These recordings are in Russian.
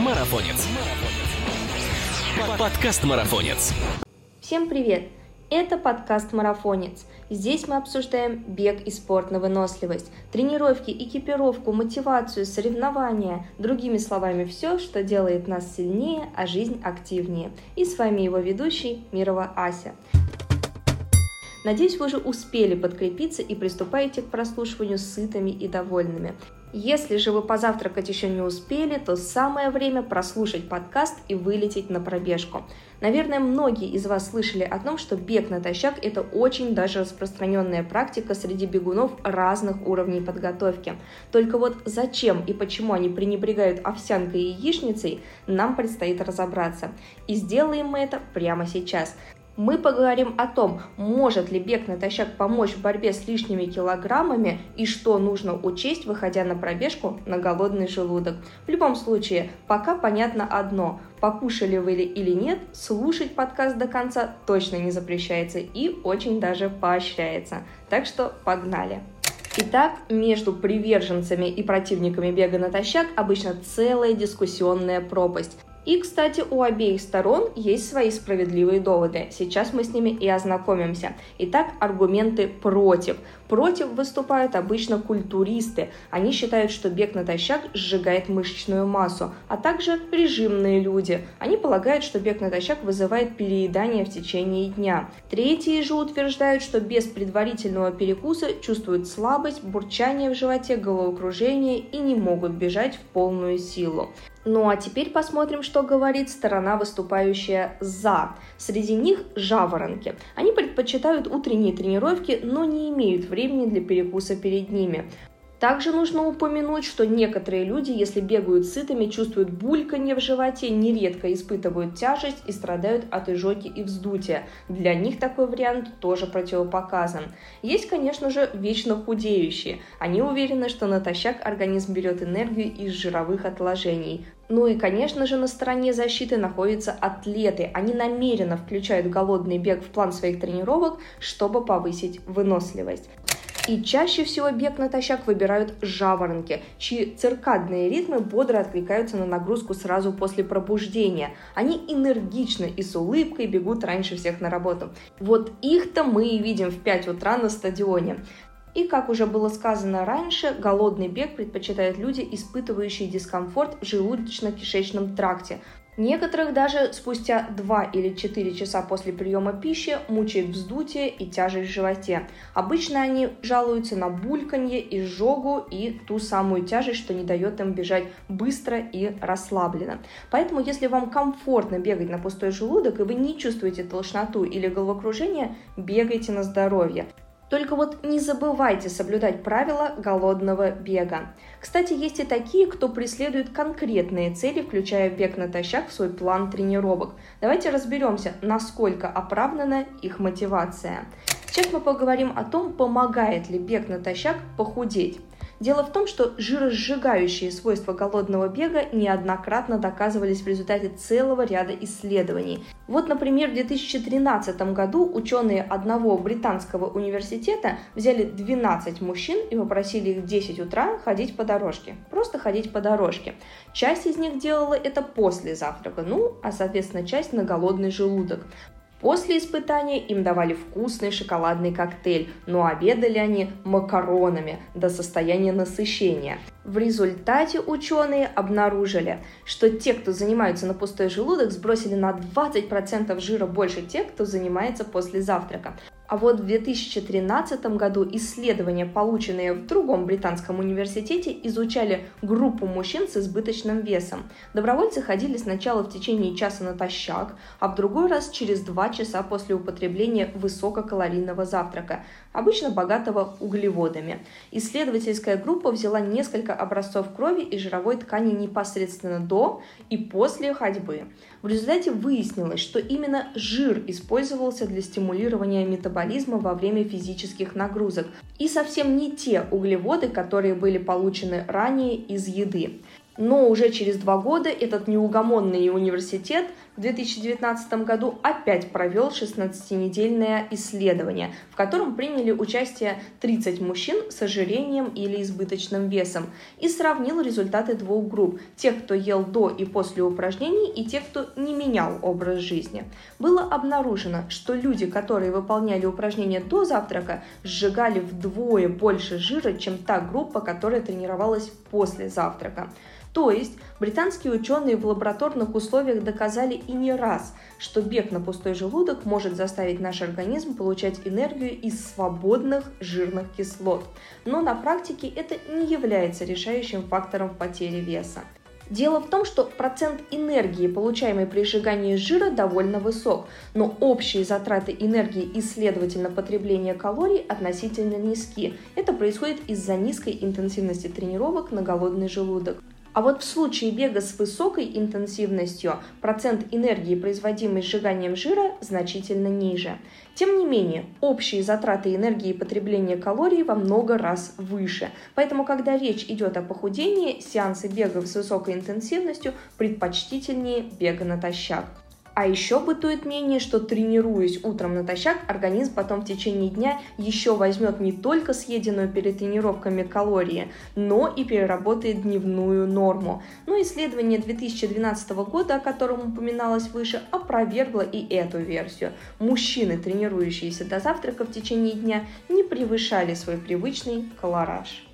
Марафонец. Подкаст Марафонец. Всем привет! Это подкаст «Марафонец». Здесь мы обсуждаем бег и спорт на выносливость, тренировки, экипировку, мотивацию, соревнования, другими словами, все, что делает нас сильнее, а жизнь активнее. И с вами его ведущий Мирова Ася. Надеюсь, вы уже успели подкрепиться и приступаете к прослушиванию сытыми и довольными. Если же вы позавтракать еще не успели, то самое время прослушать подкаст и вылететь на пробежку. Наверное, многие из вас слышали о том, что бег натощак – это очень даже распространенная практика среди бегунов разных уровней подготовки. Только вот зачем и почему они пренебрегают овсянкой и яичницей, нам предстоит разобраться. И сделаем мы это прямо сейчас. Мы поговорим о том, может ли бег натощак помочь в борьбе с лишними килограммами и что нужно учесть, выходя на пробежку на голодный желудок. В любом случае, пока понятно одно – покушали вы или нет, слушать подкаст до конца точно не запрещается и очень даже поощряется. Так что погнали! Итак, между приверженцами и противниками бега натощак обычно целая дискуссионная пропасть. И, кстати, у обеих сторон есть свои справедливые доводы. Сейчас мы с ними и ознакомимся. Итак, аргументы против. Против выступают обычно культуристы. Они считают, что бег натощак сжигает мышечную массу, а также режимные люди. Они полагают, что бег натощак вызывает переедание в течение дня. Третьи же утверждают, что без предварительного перекуса чувствуют слабость, бурчание в животе, головокружение и не могут бежать в полную силу. Ну а теперь посмотрим, что говорит сторона, выступающая «за». Среди них жаворонки. Они предпочитают утренние тренировки, но не имеют времени для перекуса перед ними. Также нужно упомянуть, что некоторые люди, если бегают сытыми, чувствуют бульканье в животе, нередко испытывают тяжесть и страдают от изжоги и вздутия. Для них такой вариант тоже противопоказан. Есть, конечно же, вечно худеющие. Они уверены, что натощак организм берет энергию из жировых отложений. Ну и, конечно же, на стороне защиты находятся атлеты. Они намеренно включают голодный бег в план своих тренировок, чтобы повысить выносливость. И чаще всего бег натощак выбирают жаворонки, чьи циркадные ритмы бодро откликаются на нагрузку сразу после пробуждения. Они энергично и с улыбкой бегут раньше всех на работу. Вот их-то мы и видим в 5 утра на стадионе. И, как уже было сказано раньше, голодный бег предпочитают люди, испытывающие дискомфорт в желудочно-кишечном тракте, Некоторых даже спустя 2 или 4 часа после приема пищи мучает вздутие и тяжесть в животе. Обычно они жалуются на бульканье, изжогу и ту самую тяжесть, что не дает им бежать быстро и расслабленно. Поэтому, если вам комфортно бегать на пустой желудок и вы не чувствуете толщноту или головокружение, бегайте на здоровье. Только вот не забывайте соблюдать правила голодного бега. Кстати, есть и такие, кто преследует конкретные цели, включая бег натощак в свой план тренировок. Давайте разберемся, насколько оправдана их мотивация. Сейчас мы поговорим о том, помогает ли бег натощак похудеть. Дело в том, что жиросжигающие свойства голодного бега неоднократно доказывались в результате целого ряда исследований. Вот, например, в 2013 году ученые одного британского университета взяли 12 мужчин и попросили их в 10 утра ходить по дорожке. Просто ходить по дорожке. Часть из них делала это после завтрака, ну, а соответственно часть на голодный желудок. После испытания им давали вкусный шоколадный коктейль, но обедали они макаронами до состояния насыщения. В результате ученые обнаружили, что те, кто занимаются на пустой желудок, сбросили на 20% жира больше тех, кто занимается после завтрака. А вот в 2013 году исследования, полученные в другом британском университете, изучали группу мужчин с избыточным весом. Добровольцы ходили сначала в течение часа натощак, а в другой раз через два часа после употребления высококалорийного завтрака, обычно богатого углеводами. Исследовательская группа взяла несколько образцов крови и жировой ткани непосредственно до и после ходьбы. В результате выяснилось, что именно жир использовался для стимулирования метаболизма во время физических нагрузок и совсем не те углеводы, которые были получены ранее из еды. Но уже через два года этот неугомонный университет в 2019 году опять провел 16-недельное исследование, в котором приняли участие 30 мужчин с ожирением или избыточным весом и сравнил результаты двух групп – тех, кто ел до и после упражнений, и тех, кто не менял образ жизни. Было обнаружено, что люди, которые выполняли упражнения до завтрака, сжигали вдвое больше жира, чем та группа, которая тренировалась после завтрака. То есть британские ученые в лабораторных условиях доказали и не раз, что бег на пустой желудок может заставить наш организм получать энергию из свободных жирных кислот. Но на практике это не является решающим фактором в потере веса. Дело в том, что процент энергии, получаемой при сжигании жира, довольно высок, но общие затраты энергии и, следовательно, потребление калорий относительно низки. Это происходит из-за низкой интенсивности тренировок на голодный желудок. А вот в случае бега с высокой интенсивностью процент энергии, производимой сжиганием жира, значительно ниже. Тем не менее, общие затраты энергии и потребление калорий во много раз выше. Поэтому, когда речь идет о похудении, сеансы бега с высокой интенсивностью предпочтительнее бега натощак. А еще бытует мнение, что тренируясь утром натощак, организм потом в течение дня еще возьмет не только съеденную перед тренировками калории, но и переработает дневную норму. Но ну, исследование 2012 года, о котором упоминалось выше, опровергло и эту версию. Мужчины, тренирующиеся до завтрака в течение дня, не превышали свой привычный колораж.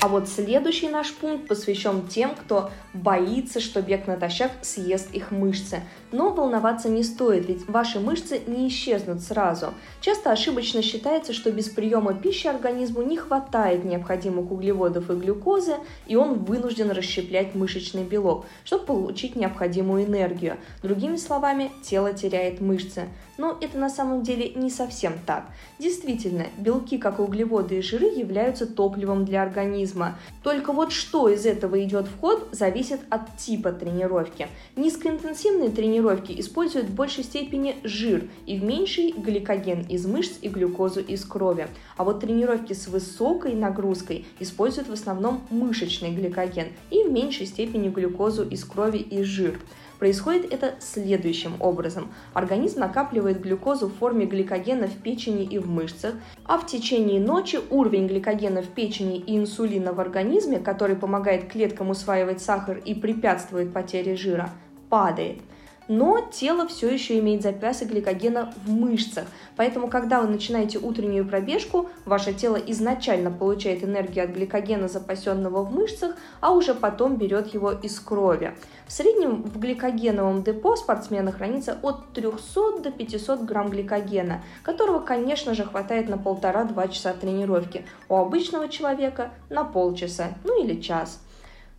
А вот следующий наш пункт посвящен тем, кто боится, что бег натощак съест их мышцы. Но волноваться не стоит, ведь ваши мышцы не исчезнут сразу. Часто ошибочно считается, что без приема пищи организму не хватает необходимых углеводов и глюкозы, и он вынужден расщеплять мышечный белок, чтобы получить необходимую энергию. Другими словами, тело теряет мышцы. Но это на самом деле не совсем так. Действительно, белки, как и углеводы и жиры, являются топливом для организма. Только вот что из этого идет в ход, зависит от типа тренировки. Низкоинтенсивные тренировки используют в большей степени жир и в меньшей гликоген из мышц и глюкозу из крови. А вот тренировки с высокой нагрузкой используют в основном мышечный гликоген и в меньшей степени глюкозу из крови и жир. Происходит это следующим образом. Организм накапливает глюкозу в форме гликогена в печени и в мышцах, а в течение ночи уровень гликогена в печени и инсулина в организме, который помогает клеткам усваивать сахар и препятствует потере жира, падает – но тело все еще имеет запасы гликогена в мышцах. Поэтому, когда вы начинаете утреннюю пробежку, ваше тело изначально получает энергию от гликогена, запасенного в мышцах, а уже потом берет его из крови. В среднем в гликогеновом депо спортсмена хранится от 300 до 500 грамм гликогена, которого, конечно же, хватает на полтора-два часа тренировки. У обычного человека на полчаса, ну или час.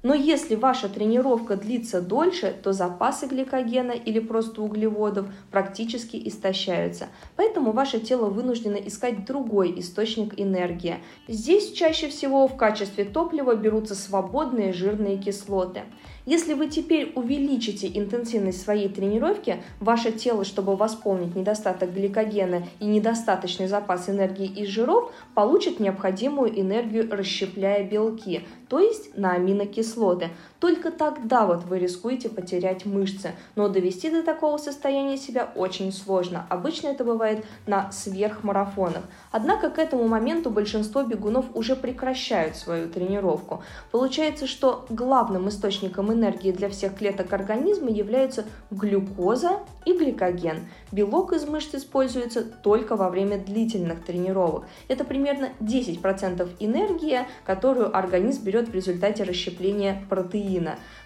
Но если ваша тренировка длится дольше, то запасы гликогена или просто углеводов практически истощаются. Поэтому ваше тело вынуждено искать другой источник энергии. Здесь чаще всего в качестве топлива берутся свободные жирные кислоты. Если вы теперь увеличите интенсивность своей тренировки, ваше тело, чтобы восполнить недостаток гликогена и недостаточный запас энергии из жиров, получит необходимую энергию, расщепляя белки, то есть на аминокислоты. Только тогда вот вы рискуете потерять мышцы, но довести до такого состояния себя очень сложно. Обычно это бывает на сверхмарафонах. Однако к этому моменту большинство бегунов уже прекращают свою тренировку. Получается, что главным источником энергии для всех клеток организма являются глюкоза и гликоген. Белок из мышц используется только во время длительных тренировок. Это примерно 10% энергии, которую организм берет в результате расщепления протеина.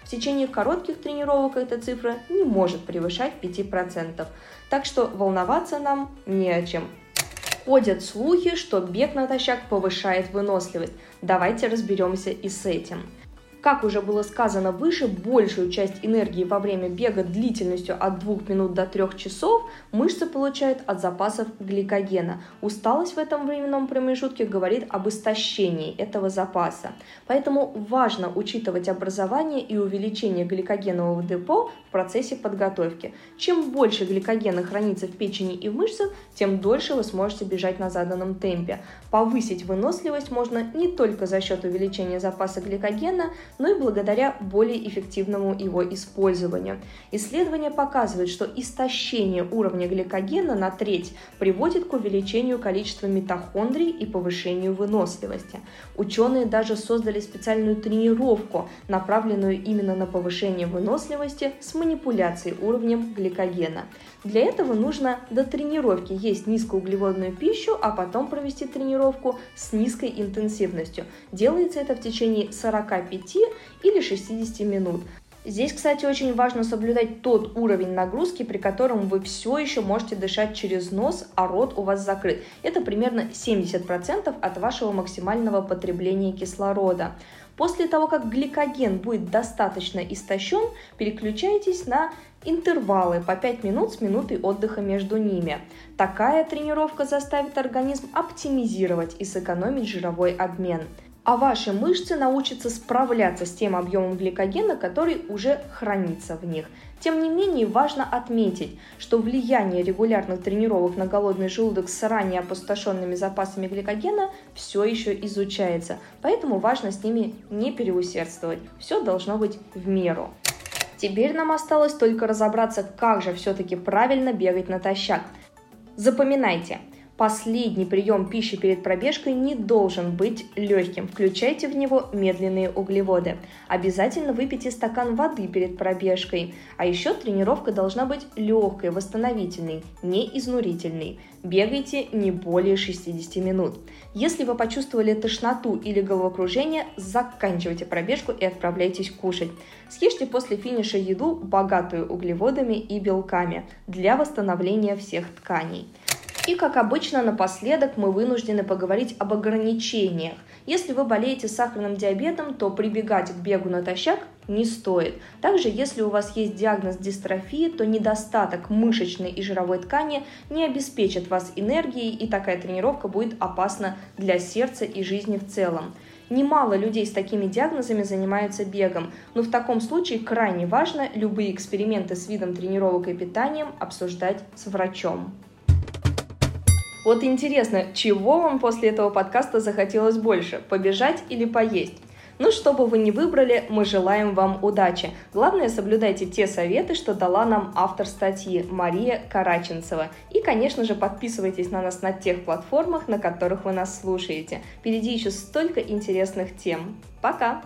В течение коротких тренировок эта цифра не может превышать 5%. Так что волноваться нам не о чем. Ходят слухи, что бег натощак повышает выносливость. Давайте разберемся и с этим. Как уже было сказано выше, большую часть энергии во время бега длительностью от 2 минут до 3 часов мышцы получают от запасов гликогена. Усталость в этом временном промежутке говорит об истощении этого запаса. Поэтому важно учитывать образование и увеличение гликогенового депо в процессе подготовки. Чем больше гликогена хранится в печени и в мышцах, тем дольше вы сможете бежать на заданном темпе. Повысить выносливость можно не только за счет увеличения запаса гликогена, но и благодаря более эффективному его использованию. Исследования показывают, что истощение уровня гликогена на треть приводит к увеличению количества митохондрий и повышению выносливости. Ученые даже создали специальную тренировку, направленную именно на повышение выносливости с манипуляцией уровнем гликогена. Для этого нужно до тренировки есть низкоуглеводную пищу, а потом провести тренировку с низкой интенсивностью. Делается это в течение 45 или 60 минут. Здесь, кстати, очень важно соблюдать тот уровень нагрузки, при котором вы все еще можете дышать через нос, а рот у вас закрыт. Это примерно 70% от вашего максимального потребления кислорода. После того, как гликоген будет достаточно истощен, переключайтесь на интервалы по 5 минут с минутой отдыха между ними. Такая тренировка заставит организм оптимизировать и сэкономить жировой обмен а ваши мышцы научатся справляться с тем объемом гликогена, который уже хранится в них. Тем не менее, важно отметить, что влияние регулярных тренировок на голодный желудок с ранее опустошенными запасами гликогена все еще изучается, поэтому важно с ними не переусердствовать. Все должно быть в меру. Теперь нам осталось только разобраться, как же все-таки правильно бегать натощак. Запоминайте, Последний прием пищи перед пробежкой не должен быть легким. Включайте в него медленные углеводы. Обязательно выпейте стакан воды перед пробежкой. А еще тренировка должна быть легкой, восстановительной, не изнурительной. Бегайте не более 60 минут. Если вы почувствовали тошноту или головокружение, заканчивайте пробежку и отправляйтесь кушать. Съешьте после финиша еду, богатую углеводами и белками, для восстановления всех тканей. И, как обычно, напоследок мы вынуждены поговорить об ограничениях. Если вы болеете сахарным диабетом, то прибегать к бегу натощак не стоит. Также, если у вас есть диагноз дистрофии, то недостаток мышечной и жировой ткани не обеспечит вас энергией, и такая тренировка будет опасна для сердца и жизни в целом. Немало людей с такими диагнозами занимаются бегом, но в таком случае крайне важно любые эксперименты с видом тренировок и питанием обсуждать с врачом. Вот интересно, чего вам после этого подкаста захотелось больше, побежать или поесть? Ну, что бы вы ни выбрали, мы желаем вам удачи. Главное, соблюдайте те советы, что дала нам автор статьи Мария Караченцева. И, конечно же, подписывайтесь на нас на тех платформах, на которых вы нас слушаете. Впереди еще столько интересных тем. Пока!